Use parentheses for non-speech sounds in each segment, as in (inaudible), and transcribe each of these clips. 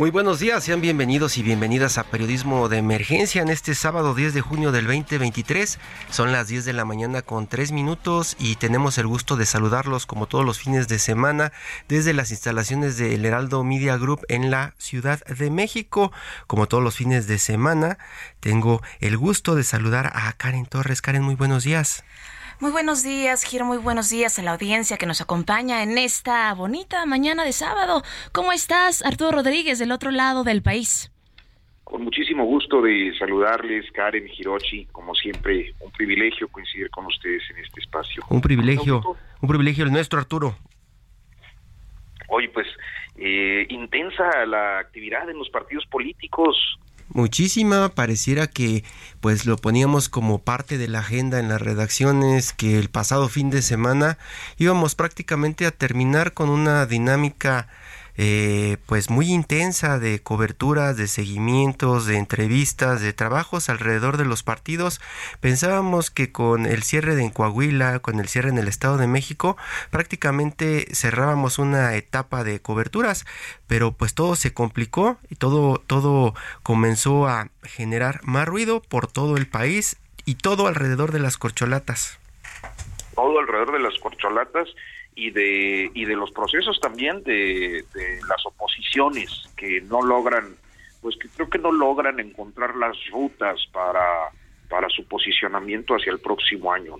Muy buenos días, sean bienvenidos y bienvenidas a Periodismo de Emergencia en este sábado 10 de junio del 2023. Son las 10 de la mañana con 3 minutos y tenemos el gusto de saludarlos como todos los fines de semana desde las instalaciones del Heraldo Media Group en la Ciudad de México. Como todos los fines de semana, tengo el gusto de saludar a Karen Torres. Karen, muy buenos días. Muy buenos días, Giro, muy buenos días a la audiencia que nos acompaña en esta bonita mañana de sábado. ¿Cómo estás, Arturo Rodríguez, del otro lado del país? Con muchísimo gusto de saludarles, Karen Hirochi, como siempre, un privilegio coincidir con ustedes en este espacio. Un privilegio, un privilegio el nuestro, Arturo. Hoy, pues, eh, intensa la actividad en los partidos políticos, muchísima, pareciera que pues lo poníamos como parte de la agenda en las redacciones, que el pasado fin de semana íbamos prácticamente a terminar con una dinámica eh, pues muy intensa de coberturas, de seguimientos, de entrevistas, de trabajos alrededor de los partidos. Pensábamos que con el cierre de Coahuila, con el cierre en el Estado de México, prácticamente cerrábamos una etapa de coberturas, pero pues todo se complicó y todo, todo comenzó a generar más ruido por todo el país y todo alrededor de las corcholatas. Todo alrededor de las corcholatas y de, y de los procesos también de, de las oposiciones que no logran, pues que creo que no logran encontrar las rutas para para su posicionamiento hacia el próximo año.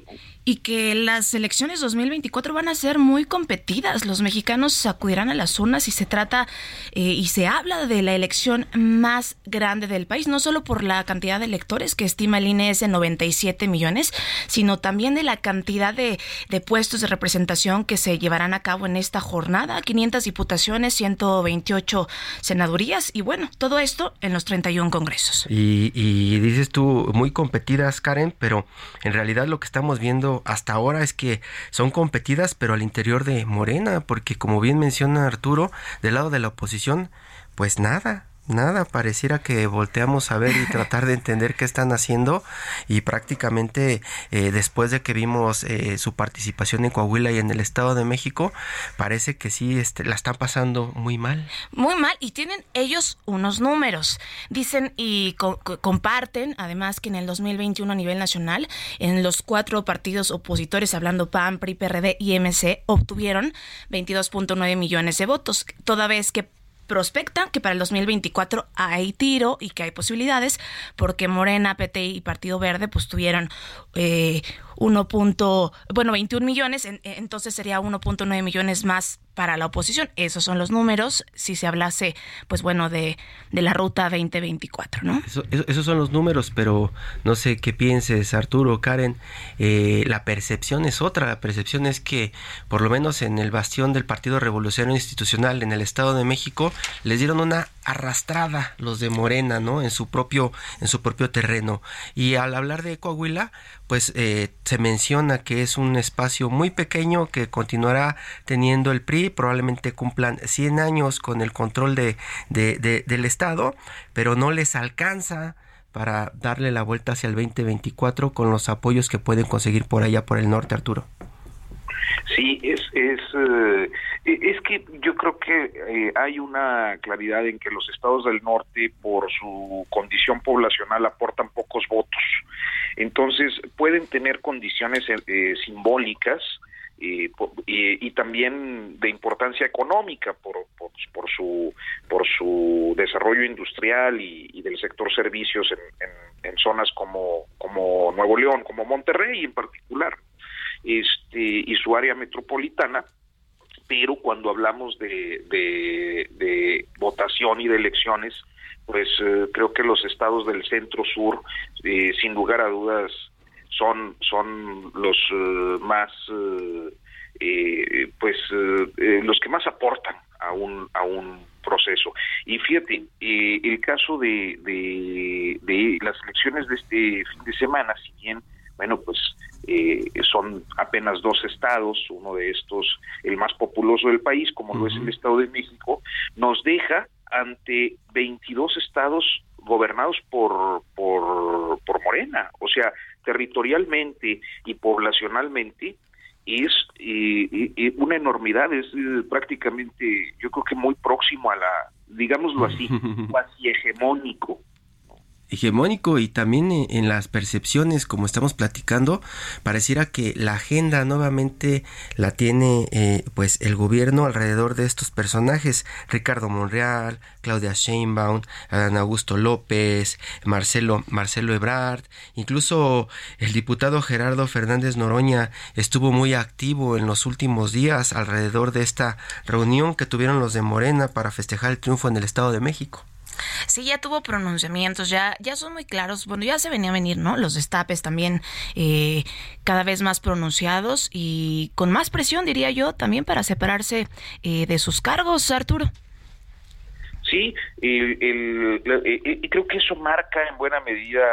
Y que las elecciones 2024 van a ser muy competidas. Los mexicanos acudirán a las urnas y se trata eh, y se habla de la elección más grande del país, no solo por la cantidad de electores que estima el INE es de 97 millones, sino también de la cantidad de, de puestos de representación que se llevarán a cabo en esta jornada. 500 diputaciones, 128 senadurías y bueno, todo esto en los 31 congresos. Y, y dices tú, muy competidas competidas, Karen, pero en realidad lo que estamos viendo hasta ahora es que son competidas, pero al interior de Morena, porque como bien menciona Arturo, del lado de la oposición, pues nada, nada, pareciera que volteamos a ver y tratar de entender qué están haciendo y prácticamente eh, después de que vimos eh, su participación en Coahuila y en el Estado de México, parece que sí este, la están pasando muy mal. Muy mal y tienen ellos unos números. Dicen y comparten además que en el 2021 a nivel nacional, en los cuatro partidos opositores, hablando PAN, PRI, PRD y MC, obtuvieron 22.9 millones de votos, toda vez que prospecta que para el 2024 hay tiro y que hay posibilidades porque Morena, PT y Partido Verde pues tuvieron eh, 1. bueno, 21 millones, entonces sería 1.9 millones más para la oposición. Esos son los números si se hablase, pues bueno, de, la ruta 2024, ¿no? esos son los números, pero no sé qué pienses, Arturo, Karen. Eh, la percepción es otra. La percepción es que, por lo menos en el bastión del Partido Revolucionario Institucional en el Estado de México, les dieron una arrastrada los de Morena, ¿no? En su propio, en su propio terreno. Y al hablar de Coahuila, pues eh, se menciona que es un espacio muy pequeño que continuará teniendo el PRI, probablemente cumplan 100 años con el control de, del Estado, pero no les alcanza para darle la vuelta hacia el 2024 con los apoyos que pueden conseguir por allá por el norte, Arturo. Sí, es, es, eh, es que yo creo que eh, hay una claridad en que los estados del norte, por su condición poblacional, aportan pocos votos. Entonces pueden tener condiciones eh, eh, simbólicas eh, y, también de importancia económica por, por, su por su desarrollo industrial y, del sector servicios en, en zonas como, como Nuevo León, como Monterrey en particular, este, y su área metropolitana, pero cuando hablamos de, de, votación y de elecciones, pues eh, creo que los estados del centro sur, eh, sin lugar a dudas, son, son los eh, más, pues, los que más aportan a un, a un proceso. Y fíjate, el caso de, de las elecciones de este fin de semana, si bien, bueno, pues eh, son apenas dos estados, uno de estos el más populoso del país, como lo es el Estado de México, nos deja ante 22 estados gobernados por, por, por Morena, o sea, territorialmente y poblacionalmente es una enormidad, es eh, prácticamente, yo creo que muy próximo a la, digámoslo así, (laughs) casi hegemónico hegemónico y también en las percepciones, como estamos platicando, pareciera que la agenda nuevamente la tiene eh, pues el gobierno alrededor de estos personajes, Ricardo Monreal, Claudia Sheinbaum, Adán Augusto López, Marcelo Marcelo Ebrard, incluso el diputado Gerardo Fernández Noroña estuvo muy activo en los últimos días alrededor de esta reunión que tuvieron los de Morena para festejar el triunfo en el Estado de México. Sí, ya tuvo pronunciamientos, ya, ya son muy claros. Bueno, ya se venía a venir, ¿no? Los destapes también eh, cada vez más pronunciados y con más presión, diría yo, también para separarse eh, de sus cargos, Arturo. Sí, y creo que eso marca en buena medida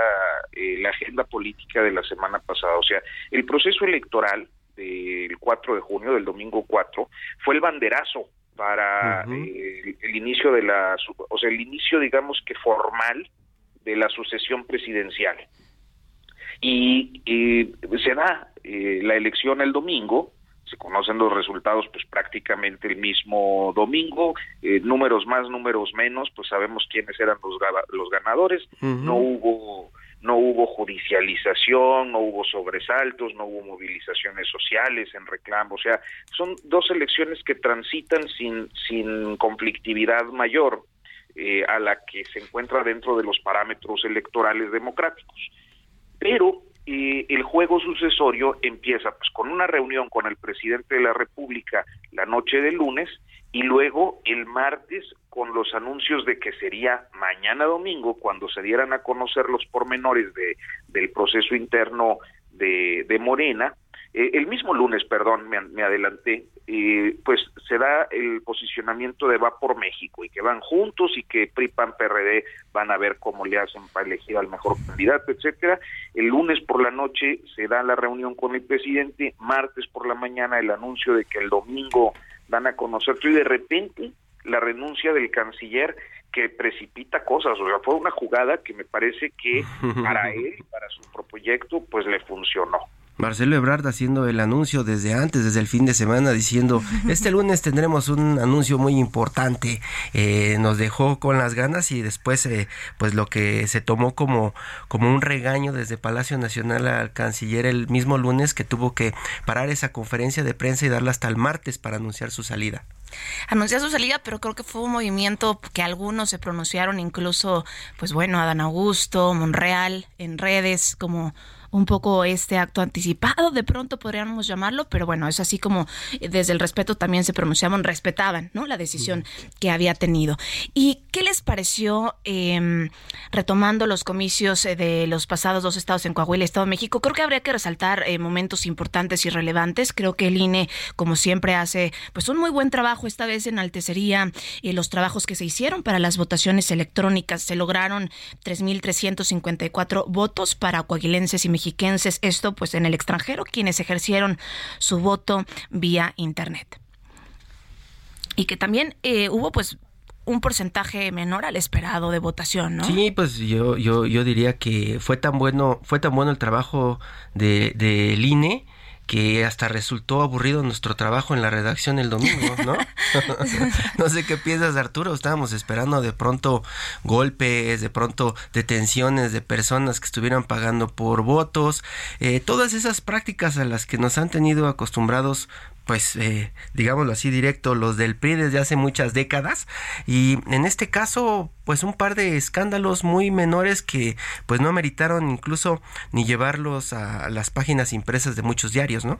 eh, la agenda política de la semana pasada. O sea, el proceso electoral del 4 de junio, del domingo 4, fue el banderazo para eh, el, inicio de la, o sea, el inicio, digamos que formal de la sucesión presidencial. Y, se da eh, la elección el domingo, se conocen los resultados pues prácticamente el mismo domingo, eh, números más, números menos, pues sabemos quiénes eran los, los ganadores, no hubo no hubo judicialización, no hubo sobresaltos, no hubo movilizaciones sociales en reclamo, o sea, son dos elecciones que transitan sin, sin conflictividad mayor eh, a la que se encuentra dentro de los parámetros electorales democráticos. Pero eh, el juego sucesorio empieza pues con una reunión con el presidente de la República la noche del lunes y luego el martes con los anuncios de que sería mañana domingo cuando se dieran a conocer los pormenores de, del proceso interno de, de Morena, eh, el mismo lunes, perdón, me, adelanté, eh, pues se da el posicionamiento de Va por México y que van juntos y que PRI, PAN, PRD van a ver cómo le hacen para elegir al mejor candidato, etcétera. El lunes por la noche se da la reunión con el presidente, martes por la mañana el anuncio de que el domingo dan a conocer y de repente la renuncia del canciller que precipita cosas, o sea, fue una jugada que me parece que (laughs) para él, para su proyecto, pues le funcionó. Marcelo Ebrard haciendo el anuncio desde antes, desde el fin de semana, diciendo, (laughs) este lunes tendremos un anuncio muy importante, eh, nos dejó con las ganas y después, eh, pues lo que se tomó como, como un regaño desde Palacio Nacional al canciller el mismo lunes que tuvo que parar esa conferencia de prensa y darla hasta el martes para anunciar su salida. Anunciar su salida, pero creo que fue un movimiento que algunos se pronunciaron, incluso, pues bueno, Adán Augusto, Monreal, en redes, como un poco este acto anticipado, de pronto podríamos llamarlo, pero bueno, es así como eh, desde el respeto también se pronunciaban, respetaban ¿no? la decisión que había tenido. ¿Y qué les pareció, em, retomando los comicios eh, de los pasados dos estados en Coahuila y Estado de México? Creo que habría que resaltar eh, momentos importantes y relevantes. Creo que el INE, como siempre, hace pues un muy buen trabajo. Esta vez enaltecería los trabajos que se hicieron para las votaciones electrónicas. Se lograron 3.354 votos para coahuilenses y mexiquenses, esto pues en el extranjero, quienes ejercieron su voto vía Internet. Y que también eh, hubo pues un porcentaje menor al esperado de votación, ¿no? Sí, pues yo, yo, yo diría que fue tan bueno, fue tan bueno el trabajo del de, INE que hasta resultó aburrido nuestro trabajo en la redacción el domingo, ¿no? (laughs) no sé qué piensas, Arturo. Estábamos esperando de pronto golpes, de pronto detenciones de personas que estuvieran pagando por votos, eh, todas esas prácticas a las que nos han tenido acostumbrados pues eh, digámoslo así directo, los del PRI desde hace muchas décadas y en este caso pues un par de escándalos muy menores que pues no ameritaron incluso ni llevarlos a las páginas impresas de muchos diarios, ¿no?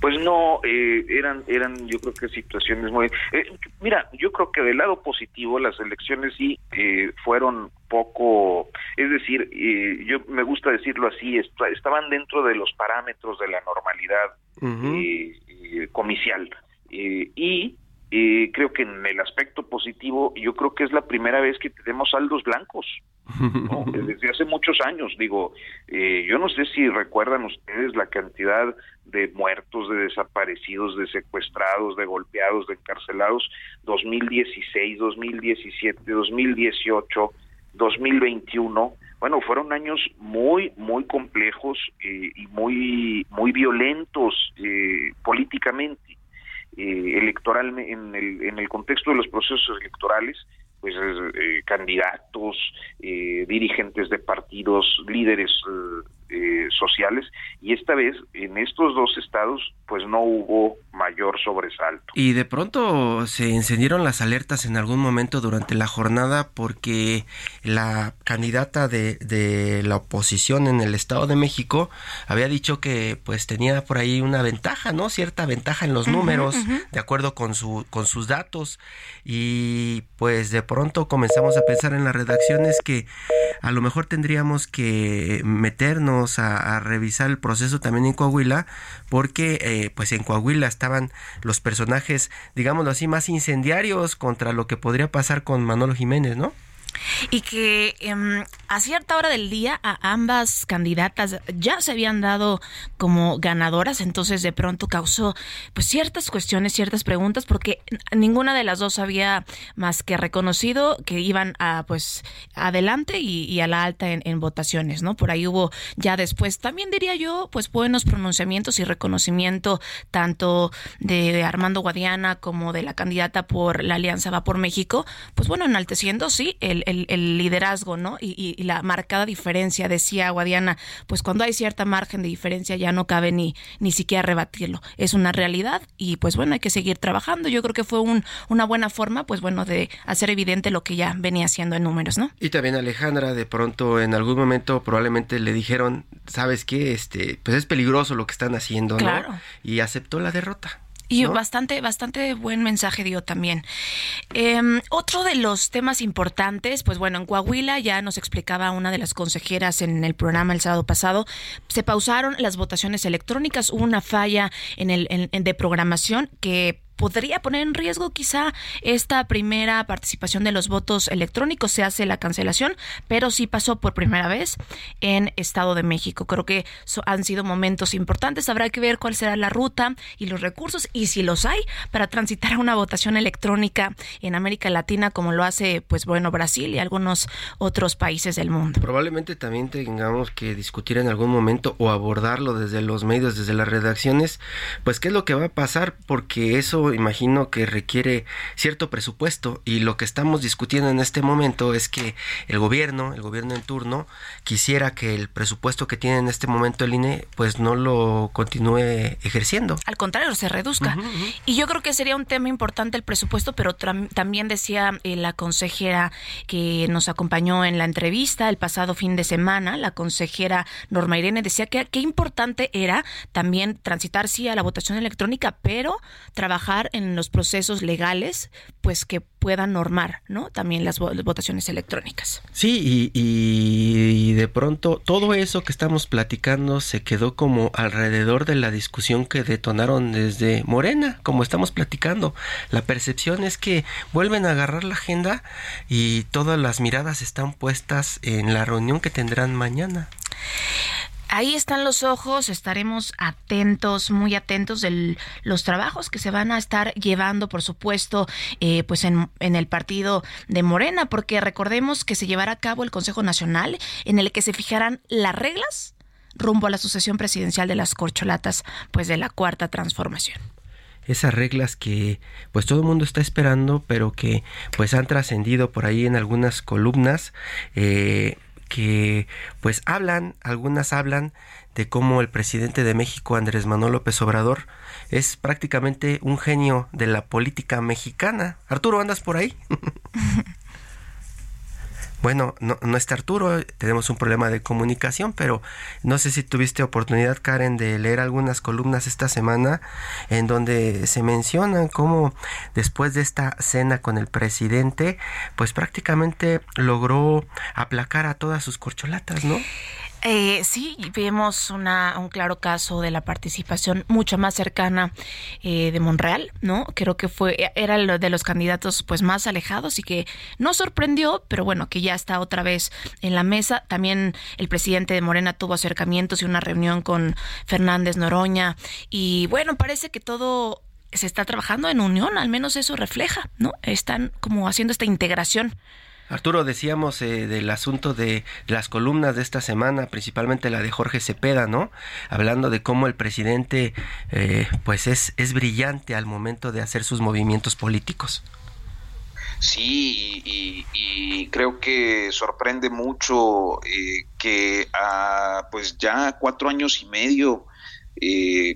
Pues no, eh, eran, eran yo creo que situaciones muy... Eh, mira, yo creo que del lado positivo las elecciones sí eh, fueron poco, es decir, yo me gusta decirlo así, estaban dentro de los parámetros de la normalidad comicial. y creo que en el aspecto positivo, yo creo que es la primera vez que tenemos saldos blancos. (laughs) Desde hace muchos años, digo, eh, yo no sé si recuerdan ustedes la cantidad de muertos, de desaparecidos, de secuestrados, de golpeados, de encarcelados, 2016, 2017, 2018, 2021. Bueno, fueron años muy, muy complejos eh, y muy, muy violentos eh, electoralmente, en el, en el contexto de los procesos electorales pues eh, candidatos, eh, dirigentes de partidos, líderes eh, sociales y esta vez en estos dos estados pues no hubo mayor sobresalto. Y de pronto se encendieron las alertas en algún momento durante la jornada porque la candidata de, de la oposición en el Estado de México había dicho que pues tenía por ahí una ventaja, ¿no? Cierta ventaja en los números, de acuerdo con, su, con sus datos. Y pues de pronto comenzamos a pensar en las redacciones que a lo mejor tendríamos que meternos a, a revisar el proceso también en Coahuila porque eh, pues en Coahuila estaban los personajes, digámoslo así, más incendiarios contra lo que podría pasar con Manolo Jiménez, ¿no? Y que em, a cierta hora del día a ambas candidatas ya se habían dado como ganadoras, entonces de pronto causó pues ciertas cuestiones, ciertas preguntas, porque ninguna de las dos había más que reconocido que iban a pues adelante y, a la alta en, votaciones, ¿no? Por ahí hubo ya después, también diría yo, pues buenos pronunciamientos y reconocimiento tanto de Armando Guadiana como de la candidata por la Alianza Va por México, pues bueno, enalteciendo, sí, el el, liderazgo, ¿no? Y, la marcada diferencia, decía Guadiana, pues cuando hay cierta margen de diferencia ya no cabe ni, ni siquiera rebatirlo. Es una realidad y pues bueno, hay que seguir trabajando. Yo creo que fue un, una buena forma, pues bueno, de hacer evidente lo que ya venía haciendo en números, ¿no? Y también Alejandra, de pronto en algún momento probablemente le dijeron, ¿sabes qué? Este, pues es peligroso lo que están haciendo, ¿no? Y aceptó la derrota. Y bastante, bastante buen mensaje dio también. Em, otro de los temas importantes, pues bueno, en Coahuila ya nos explicaba una de las consejeras en el programa el sábado pasado, se pausaron las votaciones electrónicas, hubo una falla en el en, de programación que podría poner en riesgo quizá esta primera participación de los votos electrónicos. Se hace la cancelación, pero sí pasó por primera vez en Estado de México. Creo que han sido momentos importantes. Habrá que ver cuál será la ruta y los recursos y si los hay para transitar a una votación electrónica en América Latina como lo hace, pues bueno, Brasil y algunos otros países del mundo. Probablemente también tengamos que discutir en algún momento o abordarlo desde los medios, desde las redacciones, pues qué es lo que va a pasar porque eso imagino que requiere cierto presupuesto y lo que estamos discutiendo en este momento es que el gobierno, el gobierno en turno, quisiera que el presupuesto que tiene en este momento el INE pues no lo continúe ejerciendo. Al contrario, se reduzca. Y yo creo que sería un tema importante el presupuesto, pero también decía eh, la consejera que nos acompañó en la entrevista el pasado fin de semana, la consejera Norma Irene decía que qué importante era también transitar sí a la votación electrónica, pero trabajar en los procesos legales, pues que puedan normar, ¿no? También las, votaciones electrónicas. Sí, y, de pronto todo eso que estamos platicando se quedó como alrededor de la discusión que detonaron desde Morena, como estamos platicando. La percepción es que vuelven a agarrar la agenda y todas las miradas están puestas en la reunión que tendrán mañana ahí están los ojos, estaremos atentos, muy atentos de los trabajos que se van a estar llevando, por supuesto, eh, pues en, el partido de Morena, porque recordemos que se llevará a cabo el Consejo Nacional en el que se fijarán las reglas rumbo a la sucesión presidencial de las corcholatas, pues de la cuarta transformación. Esas reglas que pues todo el mundo está esperando pero que pues han trascendido por ahí en algunas columnas eh, que pues hablan algunas hablan de cómo el presidente de México Andrés Manuel López Obrador es prácticamente un genio de la política mexicana. Arturo andas por ahí (laughs) Bueno, no, no está Arturo, tenemos un problema de comunicación, pero no sé si tuviste oportunidad, Karen, de leer algunas columnas esta semana en donde se mencionan cómo después de esta cena con el presidente, pues prácticamente logró aplacar a todas sus corcholatas, ¿no? Eh, sí, vemos una, un claro caso de la participación mucho más cercana eh, de Monreal, ¿no? Creo que fue era el de los candidatos pues más alejados y que no sorprendió, pero bueno, que ya está otra vez en la mesa. También el presidente de Morena tuvo acercamientos y una reunión con Fernández Noroña y bueno, parece que todo se está trabajando en unión, al menos eso refleja, ¿no? Están como haciendo esta integración Arturo, decíamos eh, del asunto de las columnas de esta semana, principalmente la de Jorge Cepeda, ¿no? Hablando de cómo el presidente, eh, pues es, es brillante al momento de hacer sus movimientos políticos. Sí, y, creo que sorprende mucho eh, que a pues ya cuatro años y medio,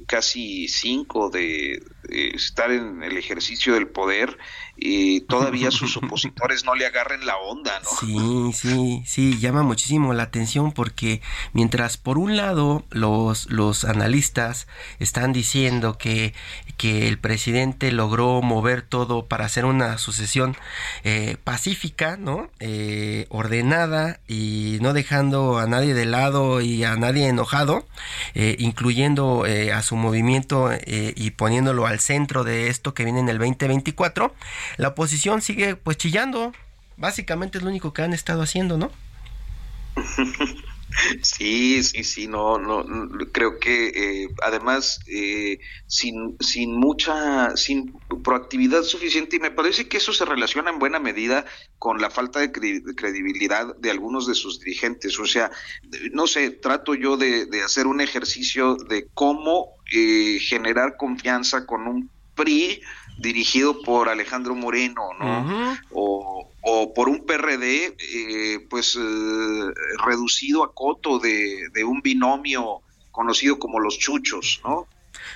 casi cinco de estar en el ejercicio del poder, y todavía sus (laughs) opositores no le agarren la onda, ¿no? Sí, sí, sí, llama muchísimo la atención porque mientras por un lado los, los analistas están diciendo que, que el presidente logró mover todo para hacer una sucesión eh, pacífica, ¿no? Eh, ordenada y no dejando a nadie de lado y a nadie enojado, eh, incluyendo a su movimiento y poniéndolo al centro de esto que viene en el 2024, la oposición sigue pues chillando. Básicamente es lo único que han estado haciendo, ¿no? (laughs) Sí, sí, sí, no, no, creo que eh, además eh, sin, sin mucha, sin proactividad suficiente y me parece que eso se relaciona en buena medida con la falta de credibilidad de algunos de sus dirigentes. O sea, no sé, trato yo de, hacer un ejercicio de cómo eh, generar confianza con un PRI dirigido por Alejandro Moreno, ¿no? o, por un PRD, eh, pues eh, reducido a coto de, de, un binomio conocido como los chuchos, ¿no?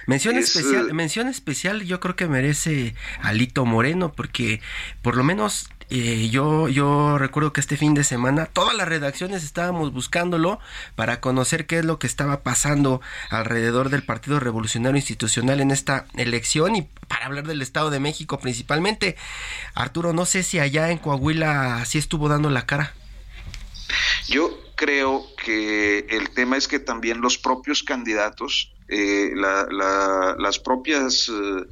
Mención especial, eh, mención especial yo creo que merece Alito Moreno porque por lo menos eh, yo, yo recuerdo que este fin de semana todas las redacciones estábamos buscándolo para conocer qué es lo que estaba pasando alrededor del Partido Revolucionario Institucional en esta elección y para hablar del Estado de México principalmente. Arturo, no sé si allá en Coahuila sí estuvo dando la cara. Yo creo que el tema es que también los propios candidatos, eh, las propias... Eh,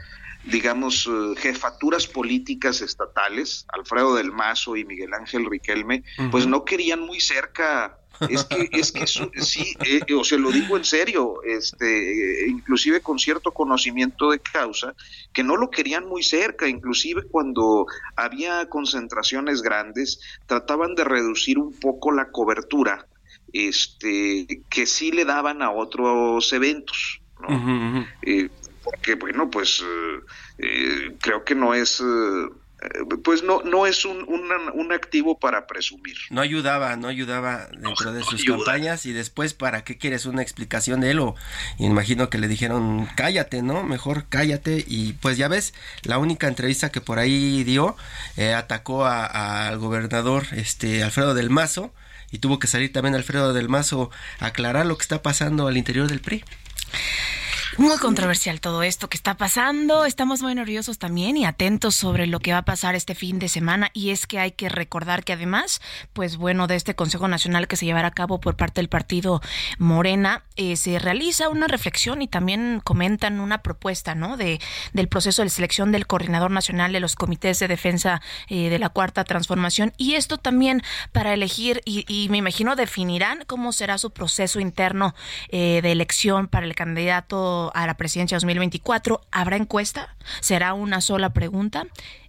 digamos, eh, jefaturas políticas estatales, Alfredo del Mazo y Miguel Ángel Riquelme, pues no querían muy cerca. Es que, es que (laughs) sí, eh, o se lo digo en serio, este, inclusive con cierto conocimiento de causa, que no lo querían muy cerca, inclusive cuando había concentraciones grandes, trataban de reducir un poco la cobertura, este, que sí le daban a otros eventos, ¿no? Porque bueno, pues eh, eh, creo que no es... Eh, pues no no es un, un, activo para presumir. No ayudaba, no ayudaba dentro de sus campañas y después para qué quieres una explicación de él o imagino que le dijeron cállate, ¿no? Mejor cállate y pues ya ves, la única entrevista que por ahí dio atacó al gobernador este Alfredo del Mazo y tuvo que salir también Alfredo del Mazo a aclarar lo que está pasando al interior del PRI. Muy controversial todo esto que está pasando. Estamos muy nerviosos también y atentos sobre lo que va a pasar este fin de semana. Y es que hay que recordar que además, pues bueno, de este Consejo Nacional que se llevará a cabo por parte del partido Morena, eh, se realiza una reflexión y también comentan una propuesta, ¿no? De, del proceso de selección del coordinador nacional de los comités de defensa eh, de la cuarta transformación. Y esto también para elegir y, me imagino definirán cómo será su proceso interno eh, de elección para el candidato a la presidencia 2024. ¿Habrá encuesta? ¿Será una sola pregunta?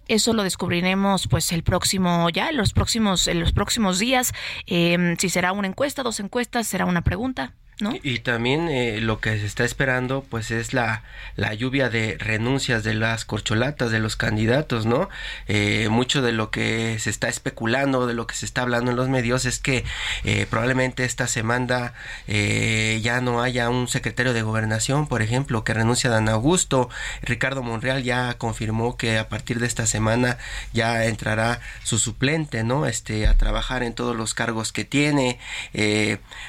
Eso lo descubriremos pues el próximo ya en los próximos en los próximos días. Em, si será una encuesta, dos encuestas, será una pregunta. Y, también eh, lo que se está esperando pues es la, la lluvia de renuncias de las corcholatas de los candidatos, ¿no? Eh, mucho de lo que se está especulando, de lo que se está hablando en los medios es que eh, probablemente esta semana ya no haya un secretario de gobernación, por ejemplo, que renuncia a Dan Augusto. Ricardo Monreal ya confirmó que a partir de esta semana ya entrará su suplente, ¿no? Este, a trabajar en todos los cargos que tiene.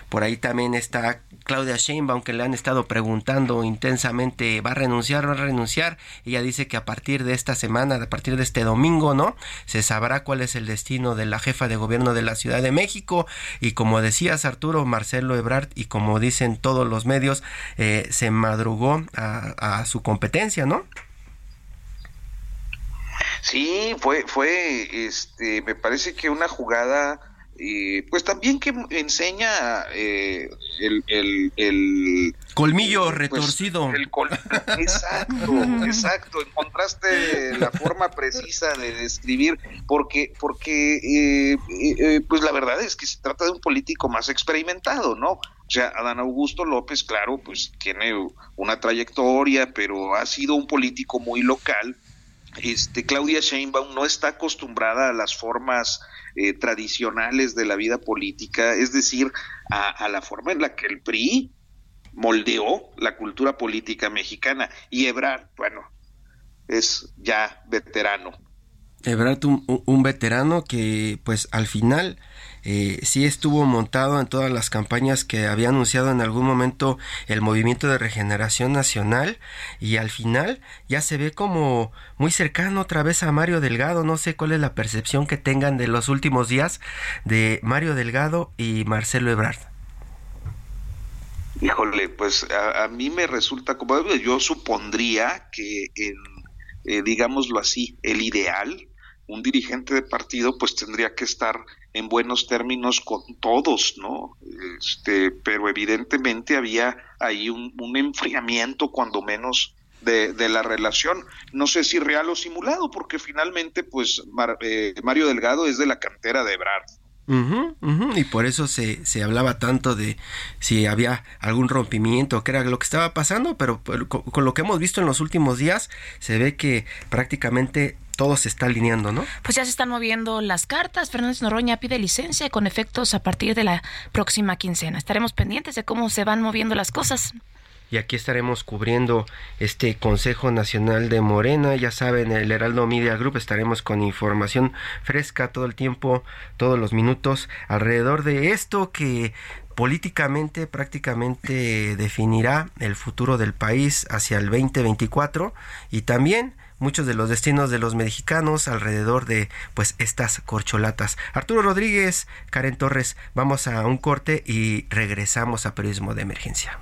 por ahí también está Claudia Sheinbaum, que le han estado preguntando intensamente, ¿va a renunciar? ¿Va a renunciar? Ella dice que a partir de esta semana, a partir de este domingo, ¿no? Se sabrá cuál es el destino de la jefa de gobierno de la Ciudad de México. Y como decías, Arturo, Marcelo Ebrard, y como dicen todos los medios, eh, se madrugó a, a su competencia, ¿no? Sí, fue, fue, este, me parece que una jugada pues también que enseña eh, el, el, colmillo pues, retorcido. exacto, (laughs) exacto. Encontraste la forma precisa de describir, porque, porque eh, eh, pues la verdad es que se trata de un político más experimentado, ¿no? O sea, Adán Augusto López, claro, pues tiene una trayectoria, pero ha sido un político muy local. Este, Claudia Sheinbaum no está acostumbrada a las formas eh, tradicionales de la vida política, es decir, a, la forma en la que el PRI moldeó la cultura política mexicana. Y Ebrard, bueno, es ya veterano. Ebrard, un veterano que pues al final eh, sí estuvo montado en todas las campañas que había anunciado en algún momento el movimiento de regeneración nacional y al final ya se ve como muy cercano otra vez a Mario Delgado. No sé cuál es la percepción que tengan de los últimos días de Mario Delgado y Marcelo Ebrard. Híjole, pues a, mí me resulta como yo supondría que eh, digámoslo así, el ideal, un dirigente de partido pues tendría que estar en buenos términos con todos, ¿no? Este, pero evidentemente había ahí un, enfriamiento, cuando menos, de, de, la relación. No sé si real o simulado, porque finalmente, pues, eh, Mario Delgado es de la cantera de Ebrard. y por eso se, se hablaba tanto de si había algún rompimiento, que era lo que estaba pasando, pero con lo que hemos visto en los últimos días, se ve que prácticamente todo se está alineando, ¿no? Pues ya se están moviendo las cartas. Fernández Noroña pide licencia con efectos a partir de la próxima quincena. Estaremos pendientes de cómo se van moviendo las cosas. Y aquí estaremos cubriendo este Consejo Nacional de Morena. Ya saben, el Heraldo Media Group estaremos con información fresca todo el tiempo, todos los minutos, alrededor de esto que políticamente prácticamente definirá el futuro del país hacia el 2024 y también muchos de los destinos de los mexicanos alrededor de pues estas corcholatas. Arturo Rodríguez, Karen Torres, vamos a un corte y regresamos a Periodismo de Emergencia.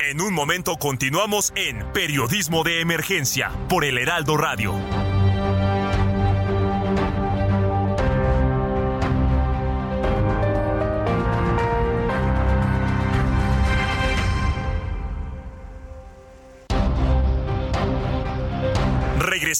En un momento continuamos en Periodismo de Emergencia por el Heraldo Radio.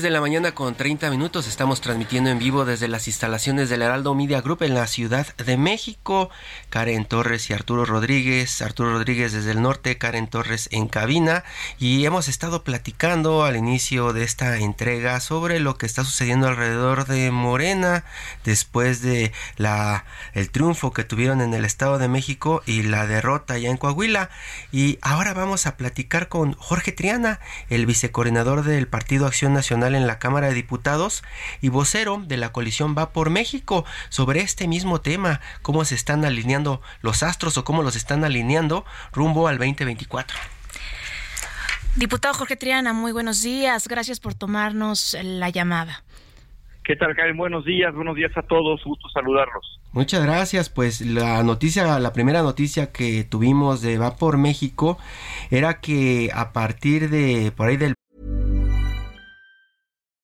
De la mañana con 30 minutos. Estamos transmitiendo en vivo desde las instalaciones del Heraldo Media Group en la Ciudad de México. Karen Torres y Arturo Rodríguez, Arturo Rodríguez desde el norte, Karen Torres en cabina. Y hemos estado platicando al inicio de esta entrega sobre lo que está sucediendo alrededor de Morena después de la el triunfo que tuvieron en el Estado de México y la derrota ya en Coahuila. Y ahora vamos a platicar con Jorge Triana, el vicecoordinador del Partido Acción Nacional en la Cámara de Diputados y vocero de la coalición Va por México sobre este mismo tema, cómo se están alineando los astros o cómo los están alineando rumbo al 2024. Diputado Jorge Triana, muy buenos días. Gracias por tomarnos la llamada. ¿Qué tal, Karen? Buenos días, buenos días a todos, gusto saludarlos. Muchas gracias. Pues la noticia, la primera noticia que tuvimos de Va por México era que a partir de por ahí del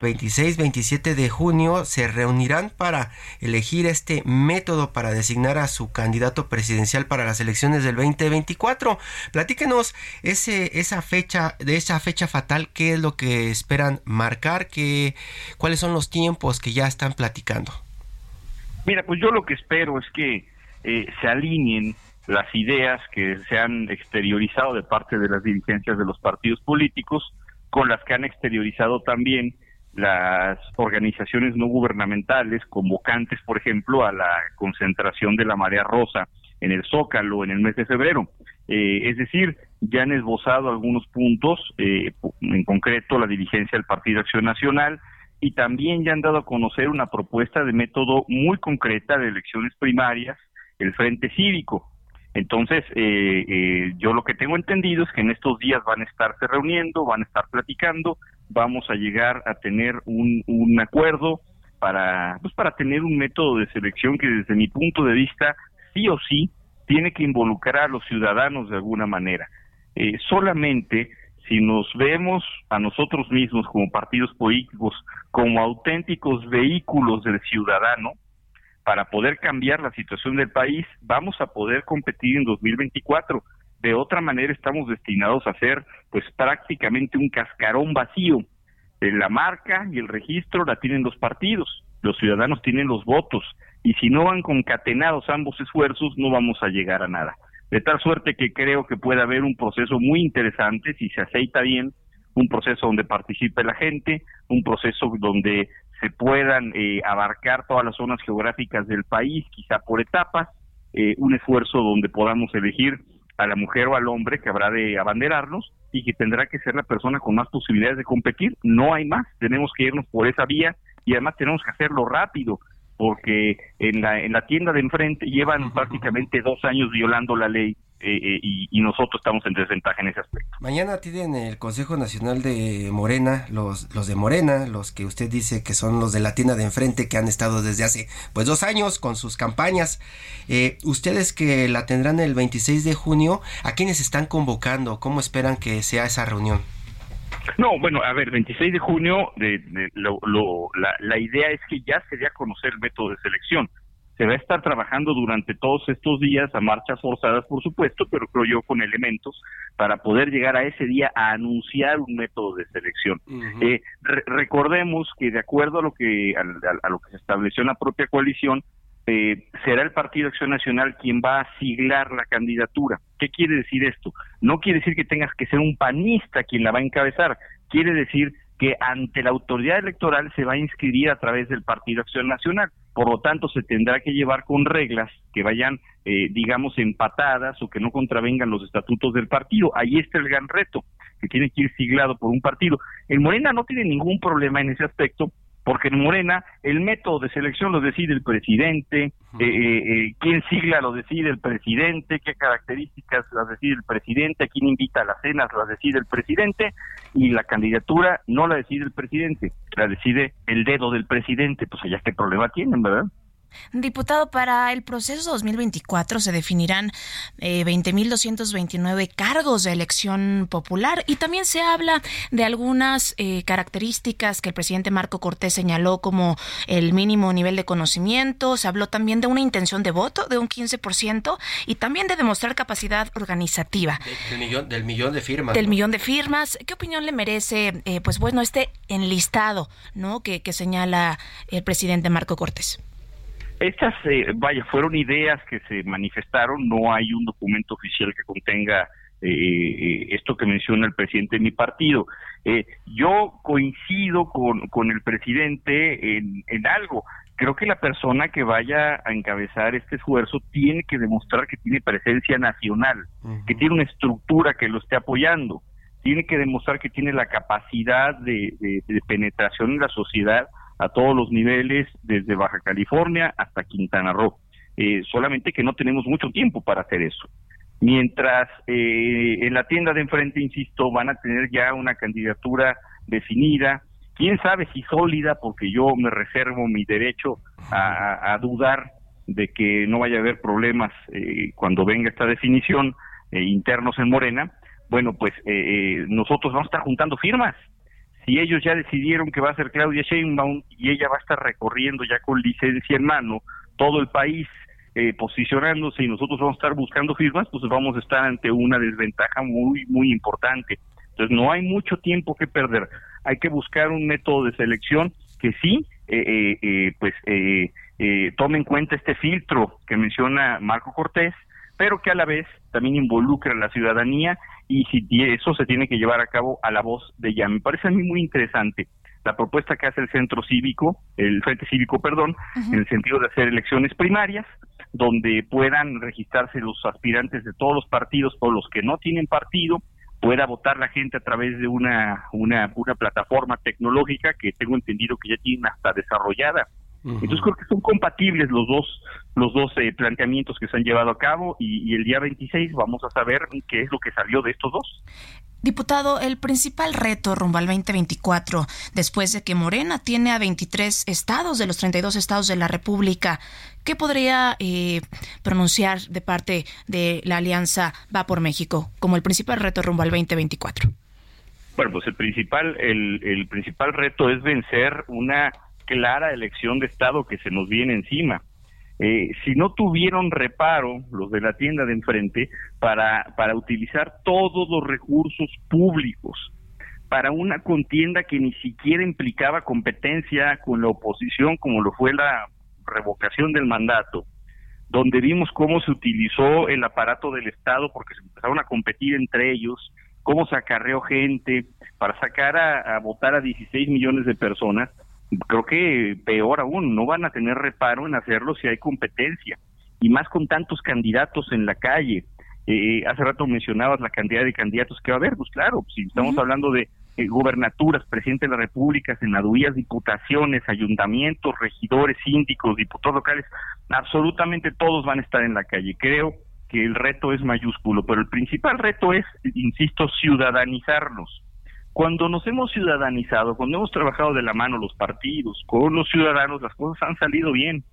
26-27 de junio se reunirán para elegir este método para designar a su candidato presidencial para las elecciones del 2024. Platíquenos ese, esa fecha, de esa fecha fatal, qué es lo que esperan marcar, qué, cuáles son los tiempos que ya están platicando. Mira, pues yo lo que espero es que eh, se alineen las ideas que se han exteriorizado de parte de las dirigencias de los partidos políticos con las que han exteriorizado también las organizaciones no gubernamentales convocantes, por ejemplo, a la concentración de la marea rosa en el Zócalo en el mes de febrero. Eh, es decir, ya han esbozado algunos puntos, eh, en concreto la dirigencia del Partido Acción Nacional, y también ya han dado a conocer una propuesta de método muy concreta de elecciones primarias, el Frente Cívico. Entonces, eh, yo lo que tengo entendido es que en estos días van a estarse reuniendo, van a estar platicando, vamos a llegar a tener un, un acuerdo para, pues para tener un método de selección que desde mi punto de vista sí o sí tiene que involucrar a los ciudadanos de alguna manera. Eh, solamente si nos vemos a nosotros mismos como partidos políticos como auténticos vehículos del ciudadano para poder cambiar la situación del país, vamos a poder competir en 2024 de otra manera estamos destinados a ser pues prácticamente un cascarón vacío. La marca y el registro la tienen los partidos, los ciudadanos tienen los votos y si no van concatenados ambos esfuerzos no vamos a llegar a nada. De tal suerte que creo que puede haber un proceso muy interesante si se aceita bien, un proceso donde participe la gente, un proceso donde se puedan eh, abarcar todas las zonas geográficas del país, quizá por etapas, eh, un esfuerzo donde podamos elegir a la mujer o al hombre que habrá de abanderarnos y que tendrá que ser la persona con más posibilidades de competir. No hay más, tenemos que irnos por esa vía y además tenemos que hacerlo rápido porque en la, en la tienda de enfrente llevan prácticamente dos años violando la ley eh, eh, y, nosotros estamos en desventaja en ese aspecto. Mañana tienen el Consejo Nacional de Morena, los, los de Morena, los que usted dice que son los de la tienda de enfrente que han estado desde hace pues dos años con sus campañas. Eh, ustedes que la tendrán el 26 de junio, ¿a quiénes están convocando? ¿Cómo esperan que sea esa reunión? No, bueno, a ver, 26 de junio, de, la, la idea es que ya se dé a conocer el método de selección se va a estar trabajando durante todos estos días a marchas forzadas, por supuesto, pero creo yo con elementos para poder llegar a ese día a anunciar un método de selección. Eh, recordemos que de acuerdo a lo que a, lo que se estableció en la propia coalición, eh, será el Partido Acción Nacional quien va a siglar la candidatura. ¿Qué quiere decir esto? No quiere decir que tengas que ser un panista quien la va a encabezar, quiere decir que ante la autoridad electoral se va a inscribir a través del Partido Acción Nacional. Por lo tanto, se tendrá que llevar con reglas que vayan, eh, digamos, empatadas o que no contravengan los estatutos del partido. Ahí está el gran reto, que tiene que ir siglado por un partido. El Morena no tiene ningún problema en ese aspecto porque en Morena el método de selección lo decide el presidente, eh, eh, eh, quién sigla lo decide el presidente, qué características las decide el presidente, a quién invita a las cenas las decide el presidente y la candidatura no la decide el presidente, la decide el dedo del presidente, pues allá qué problema tienen, ¿verdad? Diputado, para el proceso 2024 se definirán eh, 20.229 cargos de elección popular y también se habla de algunas eh, características que el presidente Marco Cortés señaló como el mínimo nivel de conocimiento. Se habló también de una intención de voto de un 15% y también de demostrar capacidad organizativa. del, millón, del millón de firmas. Del millón de firmas. ¿Qué opinión le merece, eh, pues bueno, este enlistado ¿no? que, que señala el presidente Marco Cortés? Estas, eh, vaya, fueron ideas que se manifestaron, no hay un documento oficial que contenga eh, eh, esto que menciona el presidente de mi partido. yo coincido con, con el presidente en, en algo. Creo que la persona que vaya a encabezar este esfuerzo tiene que demostrar que tiene presencia nacional, que tiene una estructura que lo esté apoyando. tiene que demostrar que tiene la capacidad de, penetración en la sociedad a todos los niveles, desde Baja California hasta Quintana Roo. Eh, solamente que no tenemos mucho tiempo para hacer eso. Mientras eh, en la tienda de enfrente, insisto, van a tener ya una candidatura definida, quién sabe si sólida, porque yo me reservo mi derecho a, dudar de que no vaya a haber problemas eh, cuando venga esta definición internos en Morena, bueno, pues eh, eh, nosotros vamos a estar juntando firmas. Si ellos ya decidieron que va a ser Claudia Sheinbaum y ella va a estar recorriendo ya con licencia en mano todo el país eh, posicionándose y nosotros vamos a estar buscando firmas, pues vamos a estar ante una desventaja muy, muy importante. Entonces no hay mucho tiempo que perder. Hay que buscar un método de selección que sí, pues tome en cuenta este filtro que menciona Marco Cortés, pero que a la vez también involucra a la ciudadanía y si eso se tiene que llevar a cabo a la voz de ella. Me parece a mí muy interesante la propuesta que hace el Centro Cívico, el Frente Cívico, perdón, en el sentido de hacer elecciones primarias, donde puedan registrarse los aspirantes de todos los partidos o los que no tienen partido, pueda votar la gente a través de una, una, una plataforma tecnológica que tengo entendido que ya tienen hasta desarrollada entonces creo que son compatibles los dos los dos eh, planteamientos que se han llevado a cabo y, el día 26 vamos a saber qué es lo que salió de estos dos. Diputado, el principal reto rumbo al 2024, después de que Morena tiene a 23 estados de los 32 estados de la República, ¿qué podría eh, pronunciar de parte de la Alianza Va por México como el principal reto rumbo al 2024? Bueno, pues el principal, el, el principal reto es vencer una clara elección de Estado que se nos viene encima. Eh, si no tuvieron reparo los de la tienda de enfrente para, para utilizar todos los recursos públicos para una contienda que ni siquiera implicaba competencia con la oposición como lo fue la revocación del mandato, donde vimos cómo se utilizó el aparato del Estado porque se empezaron a competir entre ellos, cómo se acarreó gente para sacar a, a votar a 16 millones de personas, creo que peor aún, no van a tener reparo en hacerlo si hay competencia, y más con tantos candidatos en la calle. Eh, hace rato mencionabas la cantidad de candidatos que va a haber, pues claro, si estamos hablando de eh, gobernaturas, presidente de la República, senadurías, diputaciones, ayuntamientos, regidores, síndicos, diputados locales, absolutamente todos van a estar en la calle. Creo que el reto es mayúsculo, pero el principal reto es, insisto, ciudadanizarnos cuando nos hemos ciudadanizado, cuando hemos trabajado de la mano los partidos con los ciudadanos, las cosas han salido bien.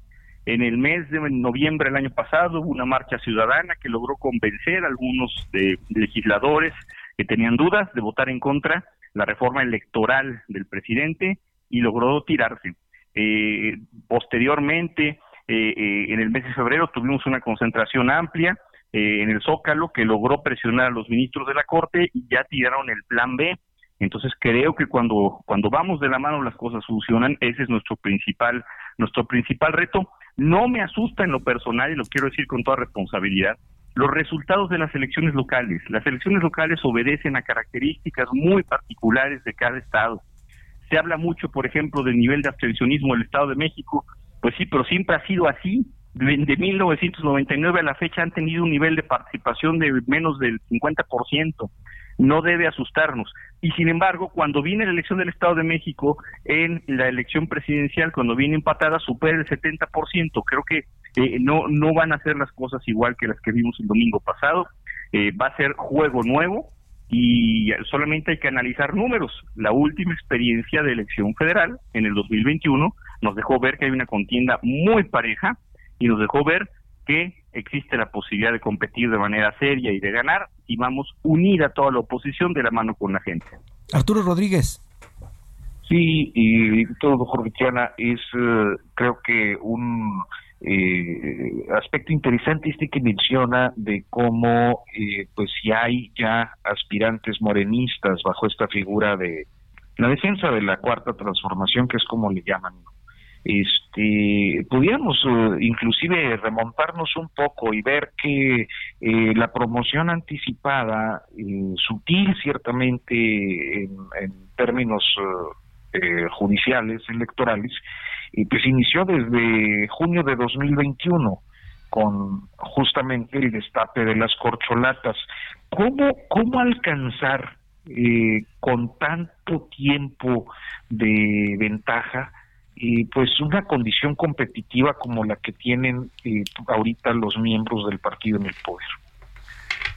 En el mes de noviembre del año pasado hubo una marcha ciudadana que logró convencer a algunos de legisladores que tenían dudas de votar en contra la reforma electoral del presidente y logró tirarse. Eh, posteriormente, eh, eh, en el mes de febrero tuvimos una concentración amplia en el Zócalo que logró presionar a los ministros de la Corte y ya tiraron el plan B entonces creo que cuando, cuando vamos de la mano las cosas funcionan, ese es nuestro principal, nuestro principal reto. No me asusta en lo personal, y lo quiero decir con toda responsabilidad, los resultados de las elecciones locales. Las elecciones locales obedecen a características muy particulares de cada estado. Se habla mucho, por ejemplo, del nivel de abstencionismo del Estado de México. Pues sí, pero siempre ha sido así. De, de 1999 a la fecha han tenido un nivel de participación de menos del 50% no debe asustarnos. Y sin embargo, cuando viene la elección del Estado de México, en la elección presidencial, cuando viene empatada, supera el 70%. Creo que eh, no, no van a ser las cosas igual que las que vimos el domingo pasado. Eh, va a ser juego nuevo y solamente hay que analizar números. La última experiencia de elección federal en el 2021 nos dejó ver que hay una contienda muy pareja y nos dejó ver que existe la posibilidad de competir de manera seria y de ganar y vamos unir a toda la oposición de la mano con la gente. Arturo Rodríguez. Sí, y todo Jorge Triana es eh, creo que un eh, aspecto interesante este que menciona de cómo eh, pues si hay ya aspirantes morenistas bajo esta figura de la defensa de la cuarta transformación que es como le llaman este pudiéramos eh, inclusive remontarnos un poco y ver que eh, la promoción anticipada eh, sutil ciertamente en, términos judiciales electorales pues inició desde junio de 2021 con justamente el destape de las corcholatas. Cómo cómo alcanzar eh, con tanto tiempo de ventaja, y pues una condición competitiva como la que tienen eh, ahorita los miembros del partido en el poder.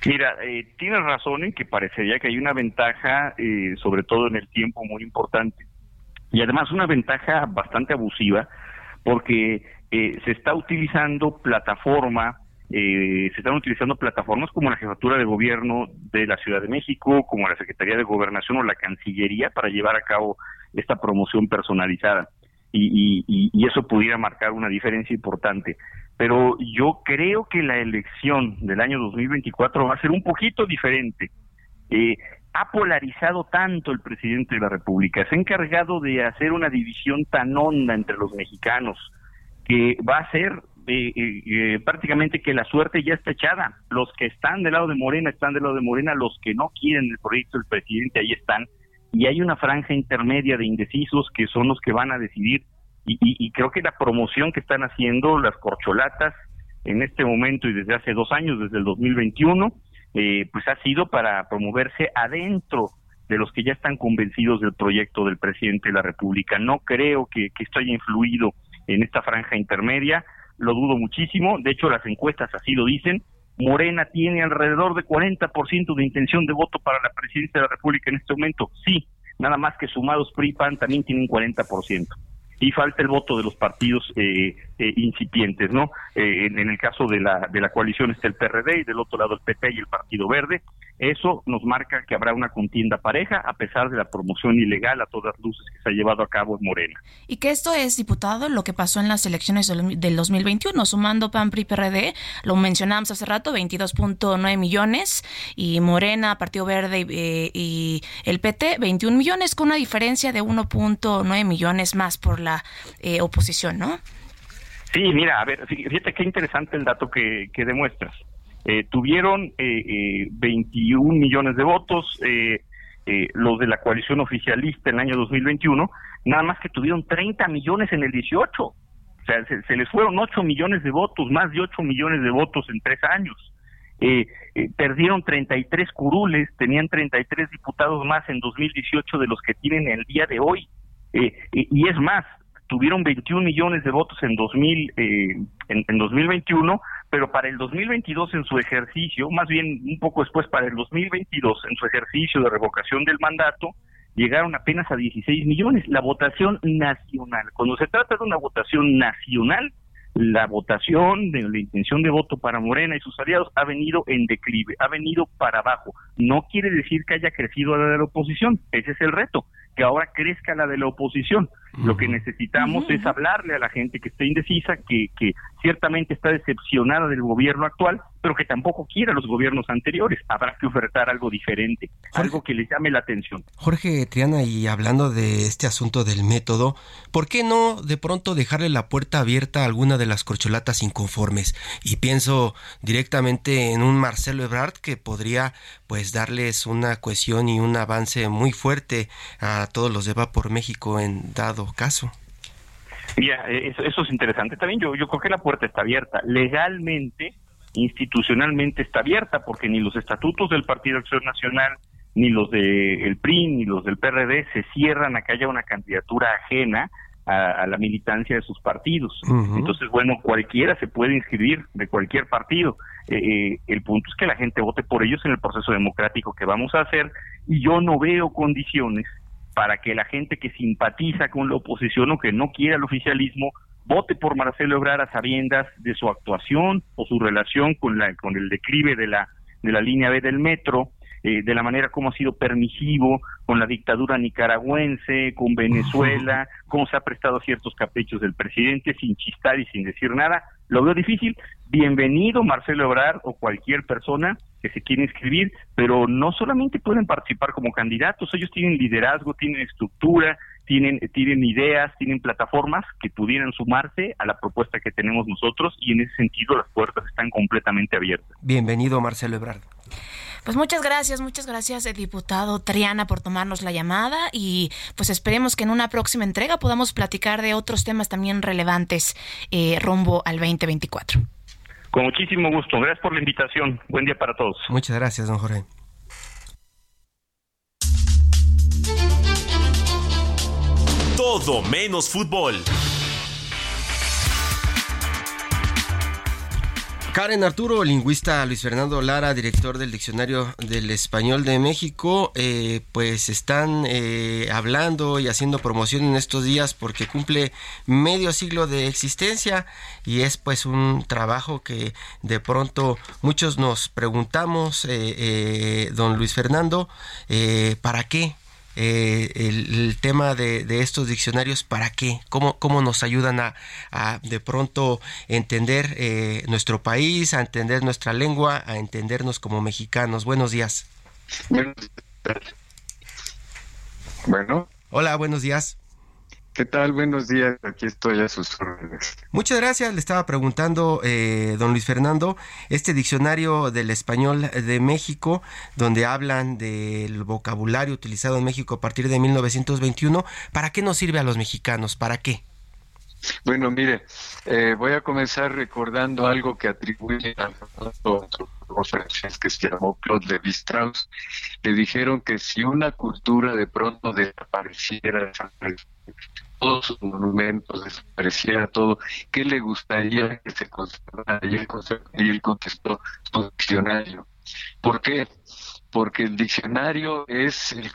Mira, eh, tienes razón en que parecería que hay una ventaja, eh, sobre todo en el tiempo, muy importante. Y además una ventaja bastante abusiva, porque eh, se está utilizando plataforma, eh, se están utilizando plataformas como la Jefatura de Gobierno de la Ciudad de México, como la Secretaría de Gobernación o la Cancillería para llevar a cabo esta promoción personalizada. Y, y, eso pudiera marcar una diferencia importante pero yo creo que la elección del año 2024 va a ser un poquito diferente. Eh, ha polarizado tanto el presidente de la República, se ha encargado de hacer una división tan honda entre los mexicanos que va a ser eh, eh, prácticamente que la suerte ya está echada. Los que están del lado de Morena están del lado de Morena, los que no quieren el proyecto del presidente ahí están. Y hay una franja intermedia de indecisos que son los que van a decidir. Y, creo que la promoción que están haciendo las corcholatas en este momento y desde hace dos años, desde el 2021, eh, pues ha sido para promoverse adentro de los que ya están convencidos del proyecto del presidente de la República. No creo que, esto haya influido en esta franja intermedia, lo dudo muchísimo, de hecho las encuestas así lo dicen, Morena tiene alrededor de 40% de intención de voto para la presidencia de la República en este momento, sí, nada más que sumados PRI PAN también tienen 40% y falta el voto de los partidos eh, eh, incipientes, ¿no? Eh, en, el caso de la, de la coalición está el PRD y del otro lado el PP y el Partido Verde. Eso nos marca que habrá una contienda pareja a pesar de la promoción ilegal a todas luces que se ha llevado a cabo en Morena. Y que esto es, diputado, lo que pasó en las elecciones del 2021, sumando PAN, PRI, PRD, lo mencionamos hace rato, 22.9 millones, y Morena, Partido Verde y, y el PT, 21 millones, con una diferencia de 1.9 millones más por la eh, oposición, ¿no? Sí, mira, a ver, fíjate qué interesante el dato que, que demuestras. Eh, tuvieron eh, 21 eh, millones de votos, eh, los de la coalición oficialista en el año 2021, nada más que tuvieron 30 millones en el 18. O sea, se, se les fueron 8 millones de votos, más de 8 millones de votos en tres años. perdieron 33 curules, tenían 33 diputados más en 2018 de los que tienen el día de hoy. y es más, tuvieron 21 millones de votos en 2000 eh, en, en, 2021, pero para el 2022 en su ejercicio, más bien un poco después para el 2022 en su ejercicio de revocación del mandato, llegaron apenas a 16 millones. La votación nacional, cuando se trata de una votación nacional, la votación de la intención de voto para Morena y sus aliados ha venido en declive, ha venido para abajo. No quiere decir que haya crecido la de la oposición, ese es el reto que ahora crezca la de la oposición. Lo que necesitamos es hablarle a la gente que está indecisa, que, que ciertamente está decepcionada del gobierno actual, pero que tampoco quiere a los gobiernos anteriores. Habrá que ofertar algo diferente, algo que les llame la atención. Jorge Triana, y hablando de este asunto del método, ¿por qué no de pronto dejarle la puerta abierta a alguna de las corcholatas inconformes? Y pienso directamente en un Marcelo Ebrard que podría pues darles una cohesión y un avance muy fuerte a todos los de Va por México en dado caso. Mira, eso, eso, es interesante. También yo, yo creo que la puerta está abierta. Legalmente, institucionalmente está abierta, porque ni los estatutos del Partido Acción Nacional, ni los del PRI, ni los del PRD se cierran a que haya una candidatura ajena a, la militancia de sus partidos. Entonces, bueno, cualquiera se puede inscribir de cualquier partido. Eh, eh, el punto es que la gente vote por ellos en el proceso democrático que vamos a hacer y yo no veo condiciones para que la gente que simpatiza con la oposición o que no quiera el oficialismo vote por Marcelo Ebrard a sabiendas de su actuación o su relación con la con el declive de la de la línea B del metro, eh, de la manera como ha sido permisivo con la dictadura nicaragüense, con Venezuela, cómo se ha prestado a ciertos caprichos del presidente sin chistar y sin decir nada. Lo veo difícil. Bienvenido Marcelo Ebrard o cualquier persona que se quiera inscribir, pero no solamente pueden participar como candidatos, ellos tienen liderazgo, tienen estructura, tienen, tienen ideas, tienen plataformas que pudieran sumarse a la propuesta que tenemos nosotros y en ese sentido las puertas están completamente abiertas. Bienvenido Marcelo Ebrard. Pues muchas gracias, muchas gracias, eh, diputado Triana, por tomarnos la llamada y pues esperemos que en una próxima entrega podamos platicar de otros temas también relevantes eh, rumbo al 2024. Con muchísimo gusto. Gracias por la invitación. Buen día para todos. Muchas gracias, don Jorge. Todo menos fútbol. Karen Arturo, lingüista Luis Fernando Lara, director del Diccionario del Español de México, eh, pues están eh, hablando y haciendo promoción en estos días porque cumple medio siglo de existencia y es pues un trabajo que de pronto muchos nos preguntamos, eh, don Luis Fernando, ¿para qué? Eh, el, tema de, estos diccionarios, ¿para qué? ¿Cómo, cómo nos ayudan a, de pronto entender eh, nuestro país, a entender nuestra lengua, a entendernos como mexicanos? Buenos días. Bueno. Hola, buenos días. ¿Qué tal? Buenos días, aquí estoy a sus órdenes. Muchas gracias, le estaba preguntando, eh, don Luis Fernando, este diccionario del español de México, donde hablan del vocabulario utilizado en México a partir de 1921, ¿para qué nos sirve a los mexicanos? ¿Para qué? Bueno, mire, eh, voy a comenzar recordando algo que atribuye a francés que se llamó Claude Lévi-Strauss. Le dijeron que si una cultura de pronto desapareciera, todos sus monumentos, desapareciera todo, ¿qué le gustaría que se conservara? Y él, contestó su diccionario. ¿Por qué? Porque el diccionario es el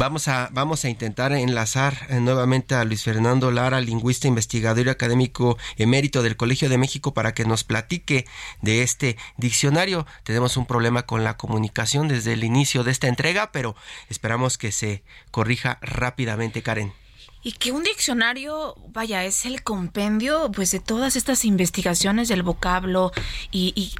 Vamos a, vamos a intentar enlazar eh, nuevamente a Luis Fernando Lara, lingüista, investigador y académico emérito del Colegio de México, para que nos platique de este diccionario. Tenemos un problema con la comunicación desde el inicio de esta entrega, pero esperamos que se corrija rápidamente, Karen. Y que un diccionario, vaya, es el compendio pues de todas estas investigaciones del vocablo y, y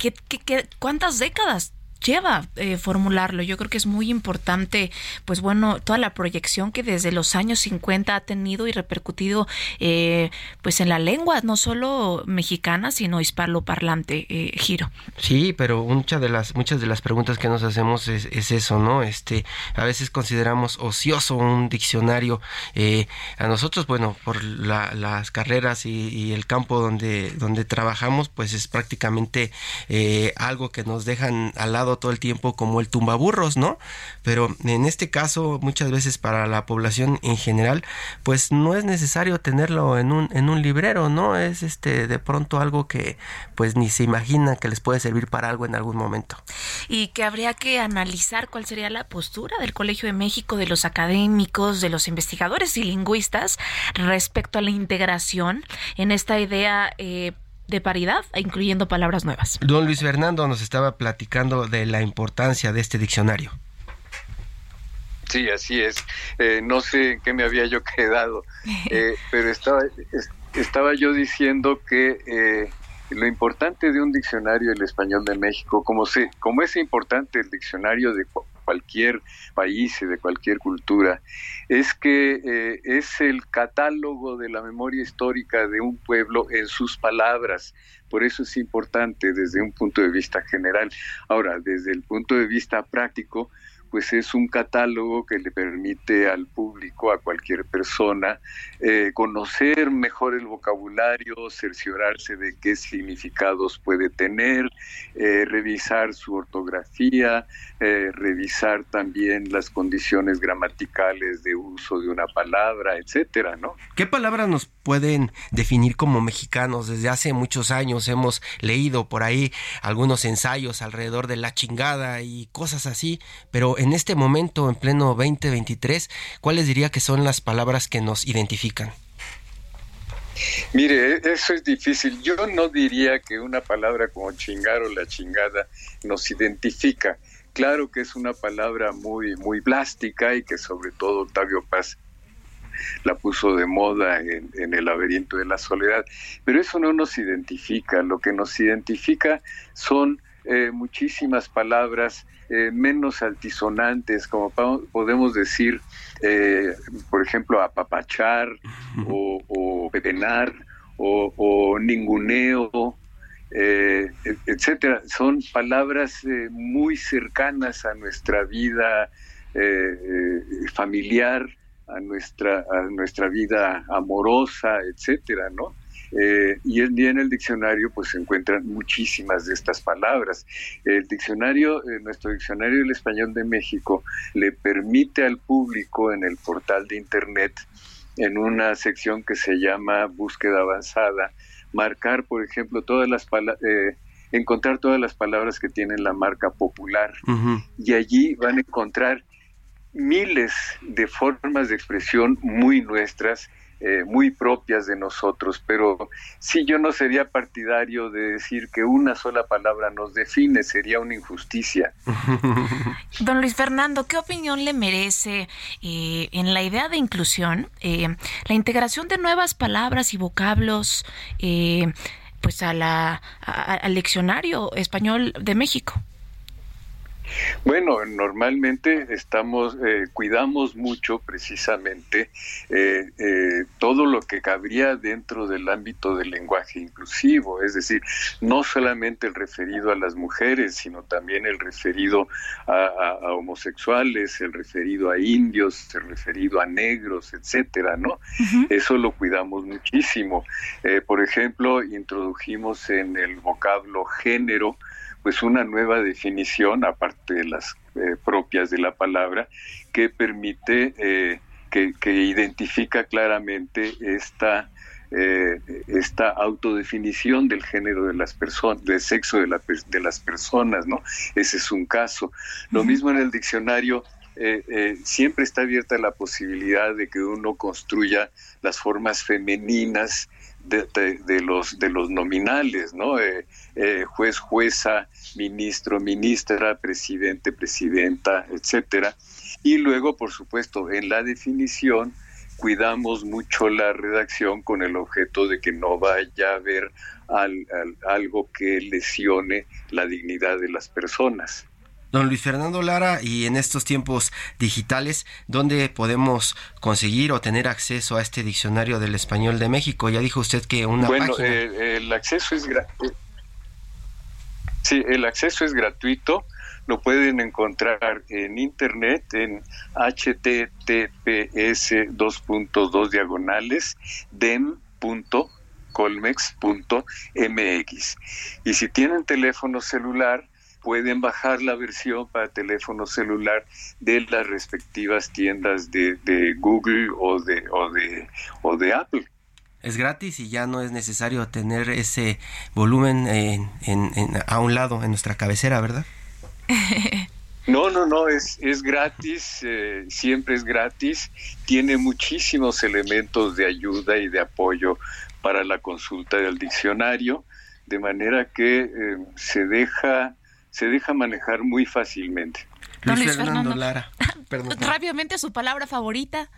cuántas décadas lleva eh, formularlo. Yo creo que es muy importante, pues bueno, toda la proyección que desde los años 50 ha tenido y repercutido eh, pues en la lengua, no solo mexicana, sino hispanoparlante, eh, Giro. Sí, pero muchas de las, muchas de las preguntas que nos hacemos es, eso, ¿no? Este, a veces consideramos ocioso un diccionario. Eh, a nosotros, bueno, por las carreras y, y, el campo donde, donde trabajamos, pues es prácticamente algo que nos dejan al lado todo el tiempo como el tumbaburros, ¿no? Pero en este caso, muchas veces para la población en general, pues no es necesario tenerlo en un, en un librero, ¿no? Es este de pronto algo que pues ni se imagina que les puede servir para algo en algún momento. Y que habría que analizar cuál sería la postura del Colegio de México, de los académicos, de los investigadores y lingüistas respecto a la integración en esta idea eh, de paridad, incluyendo palabras nuevas. Don Luis Fernando nos estaba platicando de la importancia de este diccionario. Sí, así es. Eh, no sé en qué me había yo (laughs) quedado, eh, pero estaba, estaba yo diciendo que eh, lo importante de un diccionario del español de México, como, se, como es importante el diccionario de cualquier país y de cualquier cultura, es que eh, es el catálogo de la memoria histórica de un pueblo en sus palabras. Por eso es importante desde un punto de vista general. Ahora, desde el punto de vista práctico, pues es un catálogo que le permite al público, a cualquier persona, eh, conocer mejor el vocabulario, cerciorarse de qué significados puede tener, eh, revisar su ortografía, eh, revisar también las condiciones gramaticales de uso de una palabra, etcétera, ¿no? ¿Qué palabras nos pueden definir como mexicanos? Desde hace muchos años hemos leído por ahí algunos ensayos alrededor de la chingada y cosas así, pero en este momento, en pleno 2023, ¿cuáles diría que son las palabras que nos identifican? Mire, eso es difícil. Yo no diría que una palabra como chingar o la chingada nos identifica. Claro que es una palabra muy, muy plástica y que sobre todo Octavio Paz la puso de moda en, en, el laberinto de la soledad, pero eso no nos identifica, lo que nos identifica son eh, muchísimas palabras eh, menos altisonantes, como podemos decir, eh, por ejemplo, apapachar o, o pepenar o, ninguneo, etcétera. Son palabras muy cercanas a nuestra vida familiar, a nuestra, a nuestra vida amorosa, etcétera, ¿no? Eh, y en el diccionario pues se encuentran muchísimas de estas palabras. El diccionario, eh, nuestro diccionario del español de México le permite al público en el portal de internet, en una sección que se llama búsqueda avanzada, marcar, por ejemplo, todas las palabras, eh, encontrar todas las palabras que tienen la marca popular. Y allí van a encontrar miles de formas de expresión muy nuestras, eh, muy propias de nosotros, pero sí yo no sería partidario de decir que una sola palabra nos define, sería una injusticia. (laughs) Don Luis Fernando, ¿qué opinión le merece eh, en la idea de inclusión eh, la integración de nuevas palabras y vocablos pues a la, al diccionario español de México? Bueno, normalmente estamos, eh, cuidamos mucho precisamente eh, eh, todo lo que cabría dentro del ámbito del lenguaje inclusivo, es decir, no solamente el referido a las mujeres, sino también el referido a, homosexuales, el referido a indios, el referido a negros, etcétera, ¿no? Eso lo cuidamos muchísimo. por ejemplo, introdujimos en el vocablo género, pues una nueva definición, aparte de las eh, propias de la palabra, que permite, eh, que, identifica claramente esta, eh, esta autodefinición del género de las personas, del sexo de, la, de, las personas, ¿no? Ese es un caso. Lo mismo en el diccionario. siempre está abierta la posibilidad de que uno construya las formas femeninas de, los, de los nominales, ¿no? Eh, eh, juez, jueza, ministro, ministra, presidente, presidenta, etcétera. Y luego, por supuesto, en la definición cuidamos mucho la redacción con el objeto de que no vaya a haber algo que lesione la dignidad de las personas. Don Luis Fernando Lara, y en estos tiempos digitales, ¿dónde podemos conseguir o tener acceso a este diccionario del español de México? Ya dijo usted que una bueno, eh, el acceso es gratuito. Sí, el acceso es gratuito. Lo pueden encontrar en internet en https dos diagonales dem.colmex.mx. Y si tienen teléfono celular, pueden bajar la versión para teléfono celular de las respectivas tiendas de, Google o de, o, de, o de Apple. Es gratis y ya no es necesario tener ese volumen en, a un lado en nuestra cabecera, ¿verdad? (laughs) No, no, no, es, es gratis, eh, siempre es gratis, tiene muchísimos elementos de ayuda y de apoyo para la consulta del diccionario, de manera que eh, se deja se deja manejar muy fácilmente. Luis, Fernando, Lara. (laughs) Rápidamente su palabra favorita.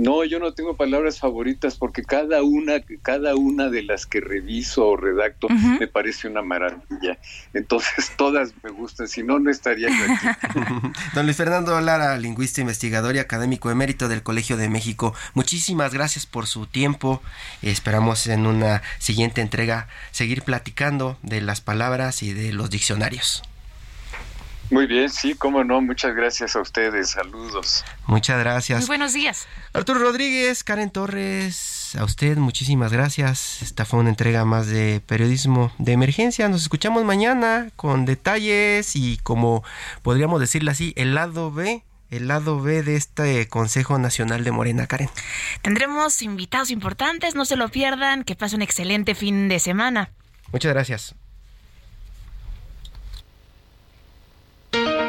No, yo no tengo palabras favoritas porque cada una, cada una de las que reviso o redacto me parece una maravilla. Entonces (laughs) todas me gustan, si no, no estaría yo aquí. (laughs) Don Luis Fernando Lara, lingüista, investigador y académico emérito del Colegio de México, muchísimas gracias por su tiempo. Esperamos en una siguiente entrega seguir platicando de las palabras y de los diccionarios. Muy bien, sí, cómo no. Muchas gracias a ustedes. Saludos. Muchas gracias. Muy buenos días. Arturo Rodríguez, Karen Torres, a usted muchísimas gracias. Esta fue una entrega más de periodismo de emergencia. Nos escuchamos mañana con detalles y como podríamos decirle así, el lado B el lado B de este Consejo Nacional de Morena, Karen. Tendremos invitados importantes, no se lo pierdan, que pase un excelente fin de semana. Muchas gracias.